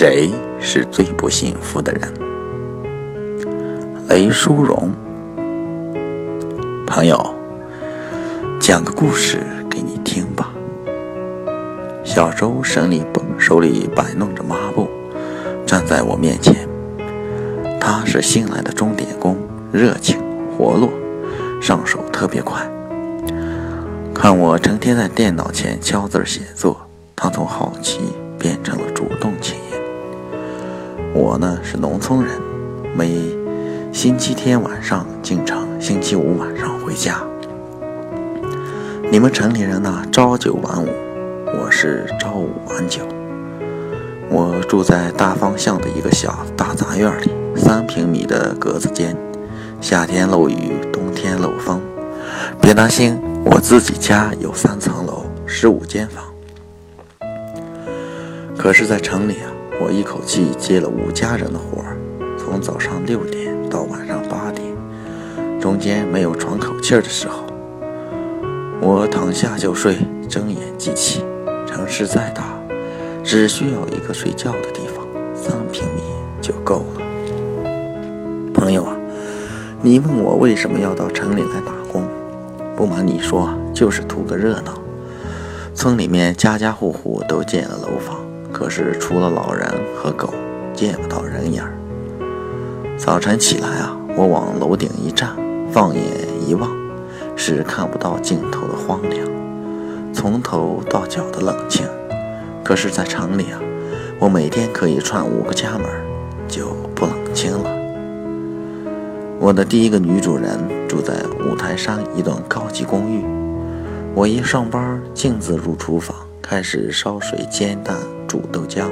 谁是最不幸福的人？雷淑荣，朋友，讲个故事给你听吧。小周手里手里摆弄着抹布，站在我面前。他是新来的钟点工，热情活络，上手特别快。看我成天在电脑前敲字写作，他从好奇变成了主动请。我呢是农村人，每星期天晚上进城，星期五晚上回家。你们城里人呢朝九晚五，我是朝五晚九。我住在大方向的一个小大杂院里，三平米的格子间，夏天漏雨，冬天漏风。别担心。我自己家有三层楼，十五间房。可是，在城里啊，我一口气接了五家人的活儿，从早上六点到晚上八点，中间没有喘口气儿的时候。我躺下就睡，睁眼即起。城市再大，只需要一个睡觉的地方，三平米就够了。朋友啊，你问我为什么要到城里来打工？不瞒你说，就是图个热闹。村里面家家户户都建了楼房，可是除了老人和狗，见不到人影儿。早晨起来啊，我往楼顶一站，放眼一望，是看不到尽头的荒凉，从头到脚的冷清。可是，在城里啊，我每天可以串五个家门，就不冷清了。我的第一个女主人住在五台山一栋高级公寓。我一上班，径自入厨房，开始烧水、煎蛋、煮豆浆。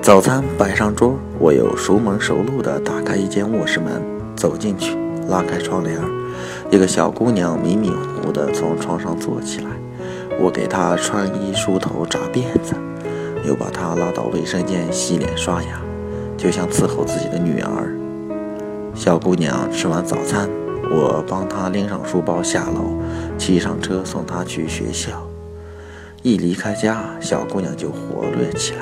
早餐摆上桌，我又熟门熟路地打开一间卧室门，走进去，拉开窗帘，一个小姑娘迷迷糊糊地从床上坐起来。我给她穿衣、梳头、扎辫子，又把她拉到卫生间洗脸、刷牙，就像伺候自己的女儿。小姑娘吃完早餐，我帮她拎上书包下楼，骑上车送她去学校。一离开家，小姑娘就活跃起来，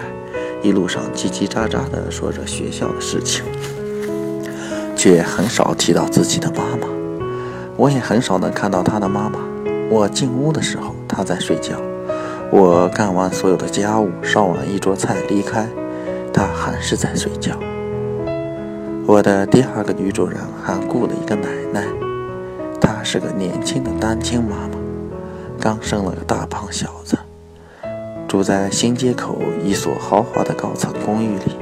一路上叽叽喳喳地说着学校的事情，却很少提到自己的妈妈。我也很少能看到她的妈妈。我进屋的时候，她在睡觉；我干完所有的家务，烧完一桌菜离开，她还是在睡觉。我的第二个女主人还雇了一个奶奶，她是个年轻的单亲妈妈，刚生了个大胖小子，住在新街口一所豪华的高层公寓里。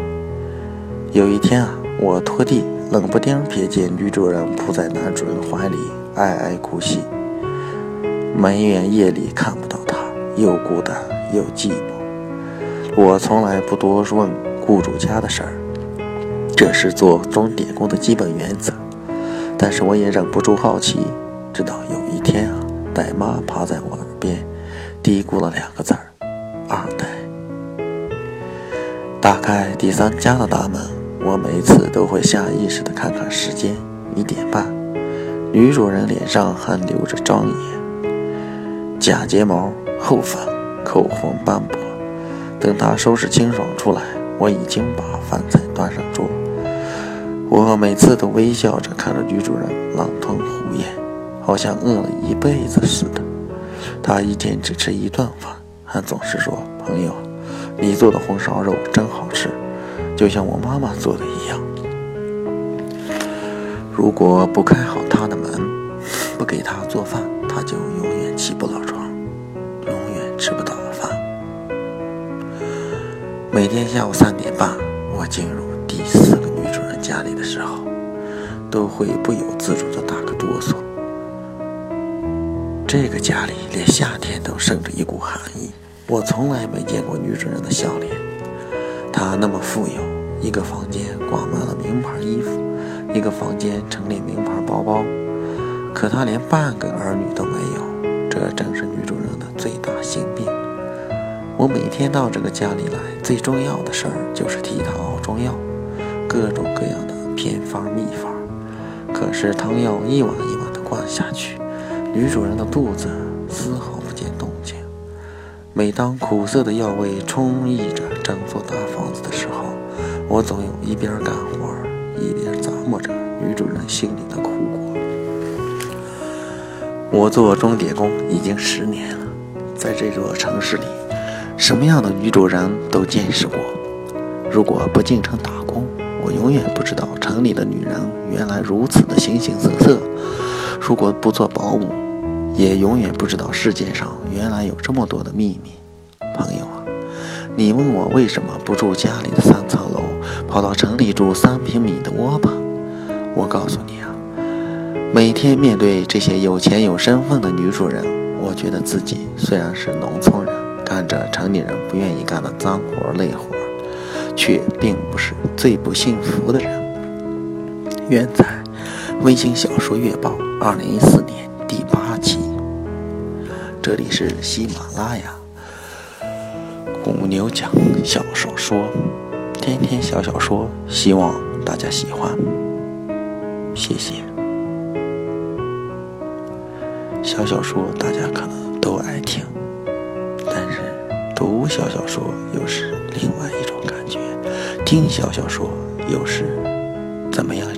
有一天啊，我拖地，冷不丁瞥见女主人扑在男主人怀里哀哀哭泣，埋怨夜里看不到她，又孤单又寂寞。我从来不多问雇主家的事儿。这是做钟点工的基本原则，但是我也忍不住好奇。直到有一天啊，奶妈趴在我耳边嘀咕了两个字儿：“二代。”打开第三家的大门，我每次都会下意识地看看时间，一点半。女主人脸上还留着庄严，假睫毛、厚粉、口红斑驳。等她收拾清爽出来，我已经把饭菜端上桌。我每次都微笑着看着女主人狼吞虎咽，好像饿了一辈子似的。她一天只吃一顿饭，还总是说：“朋友，你做的红烧肉真好吃，就像我妈妈做的一样。”如果不开好她的门，不给她做饭，她就永远起不了床，永远吃不到饭。每天下午三点半，我进入第四个女主人。家里的时候，都会不由自主的打个哆嗦。这个家里连夏天都渗着一股寒意。我从来没见过女主人的笑脸。她那么富有，一个房间挂满了名牌衣服，一个房间陈列名牌包包，可她连半个儿女都没有。这正是女主人的最大心病。我每天到这个家里来，最重要的事儿就是替她熬中药。各种各样的偏方秘方，可是汤药一碗一碗的灌下去，女主人的肚子丝毫不见动静。每当苦涩的药味充溢着整座大房子的时候，我总有一边干活一边咂摸着女主人心里的苦果。我做钟点工已经十年了，在这座城市里，什么样的女主人都见识过。如果不进城打工，我永远不知道城里的女人原来如此的形形色色；如果不做保姆，也永远不知道世界上原来有这么多的秘密。朋友啊，你问我为什么不住家里的三层楼，跑到城里住三平米的窝吧？我告诉你啊，每天面对这些有钱有身份的女主人，我觉得自己虽然是农村人，干着城里人不愿意干的脏活累活。却并不是最不幸福的人。愿在微型小说月报二零一四年第八期。这里是喜马拉雅公牛讲小小说，天天小小说，希望大家喜欢，谢谢。小小说大家可能都爱听，但是读小小说又是另外一种感觉。听小小说又是怎么样？